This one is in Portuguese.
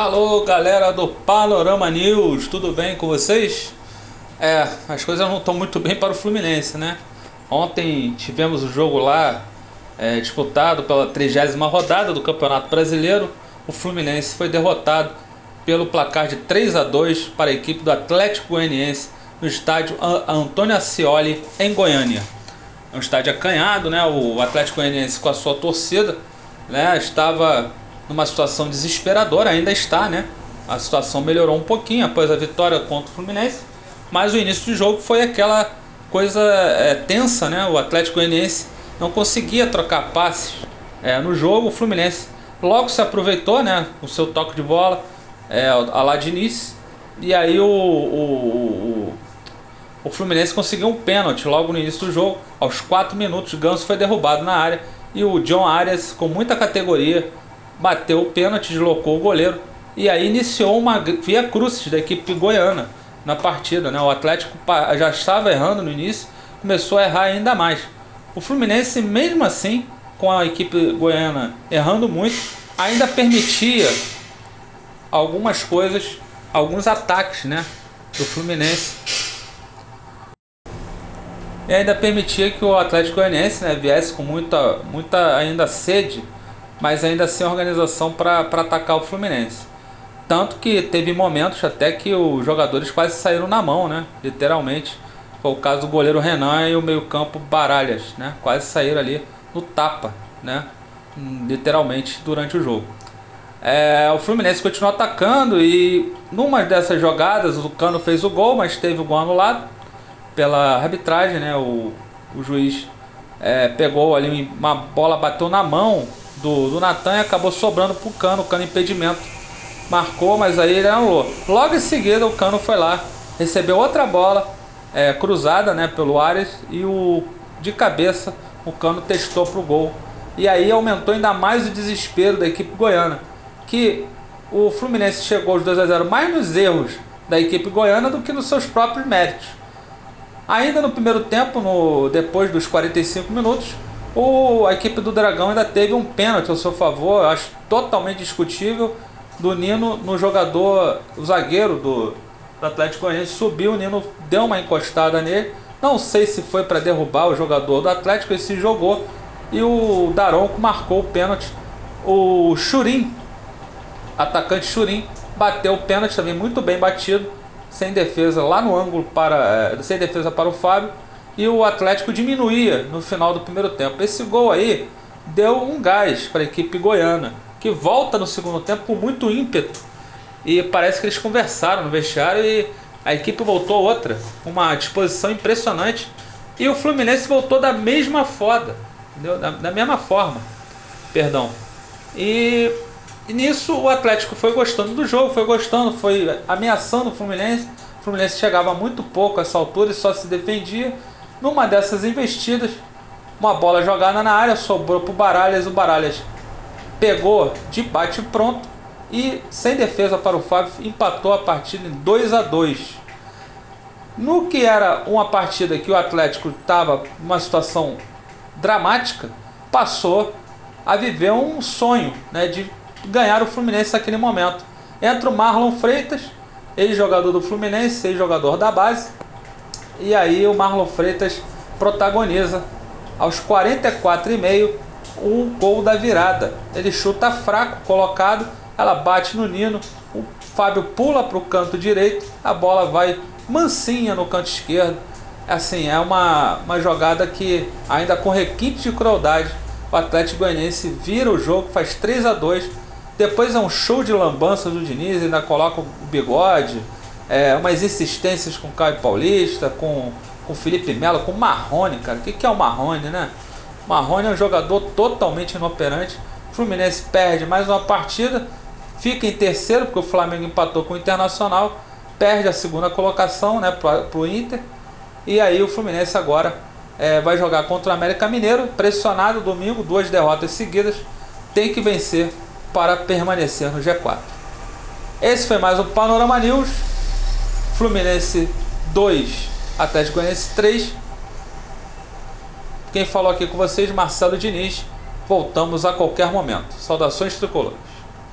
Alô, galera do Panorama News, tudo bem com vocês? É, as coisas não estão muito bem para o Fluminense, né? Ontem tivemos o jogo lá é, disputado pela 30 rodada do Campeonato Brasileiro. O Fluminense foi derrotado pelo placar de 3 a 2 para a equipe do Atlético Goianiense no estádio Antônio Ascioli, em Goiânia. É um estádio acanhado, né? O Atlético Goianiense com a sua torcida né, estava numa situação desesperadora, ainda está, né? A situação melhorou um pouquinho após a vitória contra o Fluminense, mas o início do jogo foi aquela coisa é, tensa, né? O Atlético Goianiense não conseguia trocar passes é, no jogo, o Fluminense logo se aproveitou, né? O seu toque de bola, é, a lá de início, e aí o, o, o, o Fluminense conseguiu um pênalti logo no início do jogo, aos 4 minutos, Ganso foi derrubado na área e o John Arias, com muita categoria, bateu o pênalti, deslocou o goleiro e aí iniciou uma via crucis da equipe goiana na partida. Né? O Atlético já estava errando no início, começou a errar ainda mais. O Fluminense, mesmo assim, com a equipe goiana errando muito, ainda permitia algumas coisas, alguns ataques né, do Fluminense. E ainda permitia que o Atlético Goianiense né, viesse com muita, muita ainda sede mas ainda sem organização para atacar o Fluminense. Tanto que teve momentos até que os jogadores quase saíram na mão, né? Literalmente. Foi o caso do goleiro Renan e o meio-campo Baralhas, né? Quase saíram ali no tapa, né? Literalmente durante o jogo. É, o Fluminense continuou atacando e numa dessas jogadas o Cano fez o gol, mas teve o gol anulado pela arbitragem, né? O, o juiz é, pegou ali uma bola, bateu na mão do, do Natan e acabou sobrando pro Cano, o Cano impedimento. Marcou, mas aí ele anulou. Logo em seguida o Cano foi lá, recebeu outra bola é, cruzada né, pelo Ares e o de cabeça o Cano testou pro gol. E aí aumentou ainda mais o desespero da equipe goiana. Que o Fluminense chegou aos 2 a 0 mais nos erros da equipe goiana do que nos seus próprios méritos. Ainda no primeiro tempo, no, depois dos 45 minutos, o, a equipe do Dragão ainda teve um pênalti ao seu favor, eu acho totalmente discutível, do Nino no jogador, o zagueiro do, do Atlético Goianiense subiu, o Nino deu uma encostada nele. Não sei se foi para derrubar o jogador do Atlético, ele se jogou e o Daronco marcou o pênalti. O Churim, atacante Churim, bateu o pênalti também muito bem batido, sem defesa lá no ângulo para, eh, sem defesa para o Fábio e o Atlético diminuía no final do primeiro tempo. Esse gol aí deu um gás para a equipe goiana, que volta no segundo tempo com muito ímpeto. E parece que eles conversaram no vestiário e a equipe voltou outra, uma disposição impressionante. E o Fluminense voltou da mesma foda? Da, da mesma forma. Perdão. E, e nisso o Atlético foi gostando do jogo, foi gostando, foi ameaçando o Fluminense. O Fluminense chegava muito pouco a essa altura e só se defendia. Numa dessas investidas, uma bola jogada na área sobrou para o Baralhas. O Baralhas pegou de bate pronto e, sem defesa para o Fábio, empatou a partida em 2 a 2 No que era uma partida que o Atlético estava numa situação dramática, passou a viver um sonho né, de ganhar o Fluminense naquele momento. Entra o Marlon Freitas, ex-jogador do Fluminense, ex-jogador da base, e aí o Marlon Freitas protagoniza aos 44 e meio o gol da virada. Ele chuta fraco, colocado, ela bate no Nino, o Fábio pula para o canto direito, a bola vai mansinha no canto esquerdo. Assim, é uma, uma jogada que ainda com requinte de crueldade, o Atlético Goianiense vira o jogo, faz 3 a 2 Depois é um show de lambança do Diniz, ainda coloca o bigode, é, umas insistências com o Caio Paulista, com o Felipe Melo, com o Marrone, cara. O que, que é o Marrone, né? Marrone é um jogador totalmente inoperante. O Fluminense perde mais uma partida, fica em terceiro, porque o Flamengo empatou com o Internacional, perde a segunda colocação né, para o Inter. E aí o Fluminense agora é, vai jogar contra o América Mineiro, pressionado domingo, duas derrotas seguidas, tem que vencer para permanecer no G4. Esse foi mais um Panorama News. Fluminense 2, Atlético Goianiense 3. Quem falou aqui com vocês, Marcelo Diniz. Voltamos a qualquer momento. Saudações tricolores.